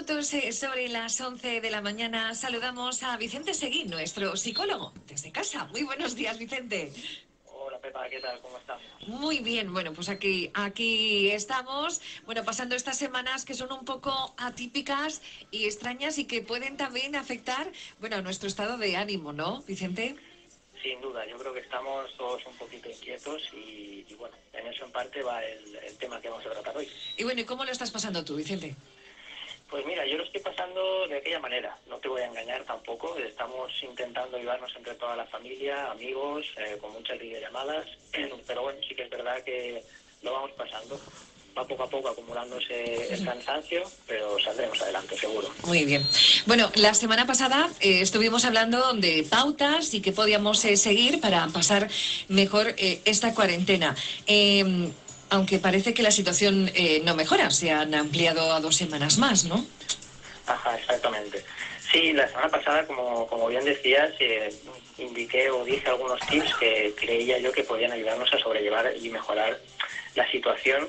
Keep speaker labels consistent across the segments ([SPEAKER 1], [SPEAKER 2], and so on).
[SPEAKER 1] minutos eh, sobre las 11 de la mañana saludamos a Vicente Seguí, nuestro psicólogo, desde casa. Muy buenos días, Vicente.
[SPEAKER 2] Hola Pepa, ¿qué tal? ¿Cómo estás?
[SPEAKER 1] Muy bien, bueno, pues aquí, aquí estamos, bueno, pasando estas semanas que son un poco atípicas y extrañas y que pueden también afectar, bueno, a nuestro estado de ánimo, ¿no, Vicente?
[SPEAKER 2] Sin duda, yo creo que estamos todos un poquito inquietos y, y bueno, en eso en parte va el, el tema que vamos a tratar hoy.
[SPEAKER 1] Y bueno, ¿y cómo lo estás pasando tú, Vicente?
[SPEAKER 2] Pues mira, yo lo estoy pasando de aquella manera, no te voy a engañar tampoco, estamos intentando ayudarnos entre toda la familia, amigos, eh, con muchas videollamadas, pero bueno, sí que es verdad que lo vamos pasando. Va poco a poco acumulándose el cansancio, pero saldremos adelante, seguro.
[SPEAKER 1] Muy bien. Bueno, la semana pasada eh, estuvimos hablando de pautas y que podíamos eh, seguir para pasar mejor esta cuarentena. Aunque parece que la situación eh, no mejora, se han ampliado a dos semanas más, ¿no?
[SPEAKER 2] Ajá, exactamente. Sí, la semana pasada, como, como bien decías, eh, indiqué o dije algunos tips que creía yo que podían ayudarnos a sobrellevar y mejorar la situación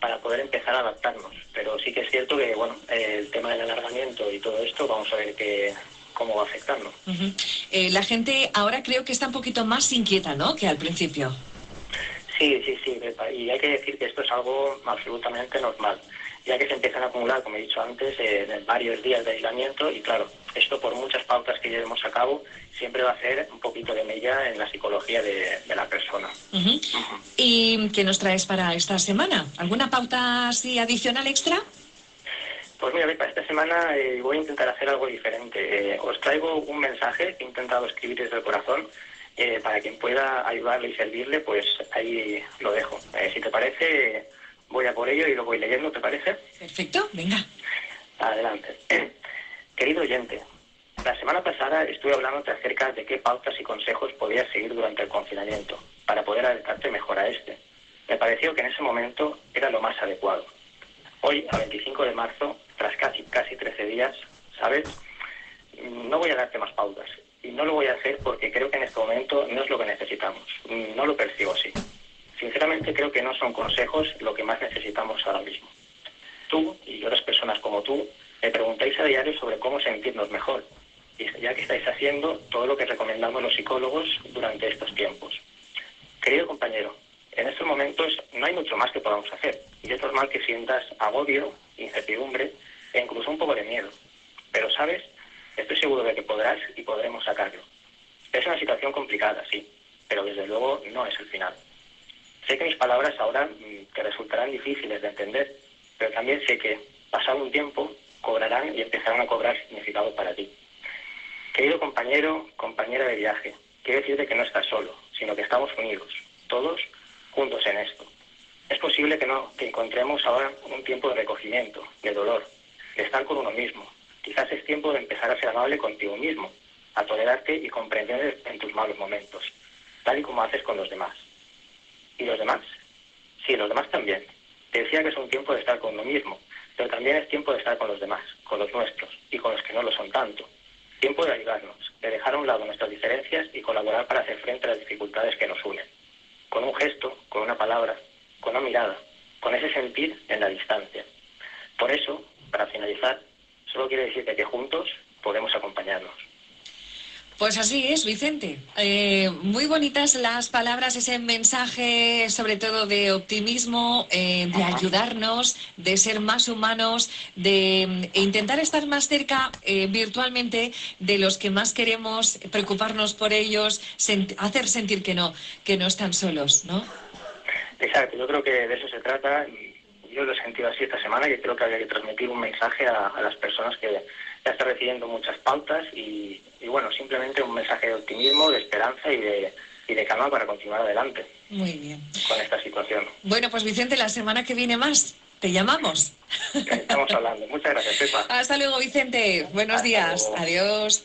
[SPEAKER 2] para poder empezar a adaptarnos. Pero sí que es cierto que, bueno, el tema del alargamiento y todo esto, vamos a ver que, cómo va afectando.
[SPEAKER 1] Ujú. Eh, la gente ahora creo que está un poquito más inquieta, ¿no? Que al principio.
[SPEAKER 2] Sí, sí, sí, y hay que decir que esto es algo absolutamente normal, ya que se empiezan a acumular, como he dicho antes, eh, varios días de aislamiento y claro, esto por muchas pautas que llevemos a cabo siempre va a hacer un poquito de mella en la psicología de, de la persona.
[SPEAKER 1] Ujú.
[SPEAKER 2] Ujú.
[SPEAKER 1] ¿Y qué nos traes para esta semana? ¿Alguna pauta así adicional extra?
[SPEAKER 2] Pues mira, Pepa, esta semana eh, voy a intentar hacer algo diferente. Eh, os traigo un mensaje que he intentado escribir desde el corazón. Eh, para quien pueda ayudarle y servirle, pues ahí lo dejo. Eh, si te parece, voy a por ello y lo voy leyendo, ¿te parece?
[SPEAKER 1] Perfecto, venga.
[SPEAKER 2] Adelante. Querido oyente, la semana pasada estuve hablándote acerca de qué pautas y consejos podías seguir durante el confinamiento para poder adaptarte mejor a este. Me pareció que en ese momento era lo más adecuado. Hoy, a 25 de marzo, tras casi, casi 13 días, ¿sabes? No voy a darte más pautas. No lo voy a hacer porque creo que en este momento no es lo que necesitamos. No lo percibo así. Sinceramente creo que no son consejos lo que más necesitamos ahora mismo. Tú y otras personas como tú me preguntáis a diario sobre cómo sentirnos mejor, ya que estáis haciendo todo lo que recomendamos los psicólogos durante estos tiempos. Querido compañero, en estos momentos no hay mucho más que podamos hacer, y es normal que sientas agobio, incertidumbre e incluso un poco de miedo. Pero, ¿sabes? Estoy seguro de que podrás y podremos sacarlo. Es una situación complicada, sí, pero desde luego no es el final. Sé que mis palabras ahora mm, te resultarán difíciles de entender, pero también sé que, pasado un tiempo, cobrarán y empezarán a cobrar significado para ti. Querido compañero, compañera de viaje, quiero decirte que no estás solo, sino que estamos unidos, todos juntos en esto. Es posible que no, que encontremos ahora un tiempo de recogimiento, de dolor, de estar con uno mismo. Quizás es tiempo de empezar a ser amable contigo mismo, a tolerarte y comprender en tus malos momentos, tal y como haces con los demás. ¿Y los demás? Sí, los demás también. Te decía que es un tiempo de estar con uno mismo, pero también es tiempo de estar con los demás, con los nuestros y con los que no lo son tanto. Tiempo de ayudarnos, de dejar a un lado nuestras diferencias y colaborar para hacer frente a las dificultades que nos unen. Con un gesto, con una palabra, con una mirada, con ese sentir en la distancia. Por eso, para finalizar, solo quiero decirte que juntos podemos acompañarnos.
[SPEAKER 1] Pues así es, Vicente. Eh, muy bonitas las palabras, ese mensaje sobre todo de optimismo, eh, de ayudarnos, de ser más humanos, de mm, e intentar estar más cerca eh, virtualmente de los que más queremos, preocuparnos por ellos, sent- hacer sentir que no, que no están solos, ¿no?
[SPEAKER 2] Exacto, yo creo que de eso se trata y yo lo he sentido así esta semana, que creo que había que transmitir un mensaje a, a las personas que ya están recibiendo muchas pautas y, y, bueno, simplemente un mensaje de optimismo, de esperanza y de, y de calma para continuar adelante
[SPEAKER 1] Muy bien.
[SPEAKER 2] con esta situación.
[SPEAKER 1] Bueno, pues Vicente, la semana que viene más, te llamamos.
[SPEAKER 2] Estamos hablando. Muchas gracias, Pepa.
[SPEAKER 1] Hasta luego, Vicente. Buenos
[SPEAKER 2] Hasta
[SPEAKER 1] días.
[SPEAKER 2] luego.
[SPEAKER 1] Adiós.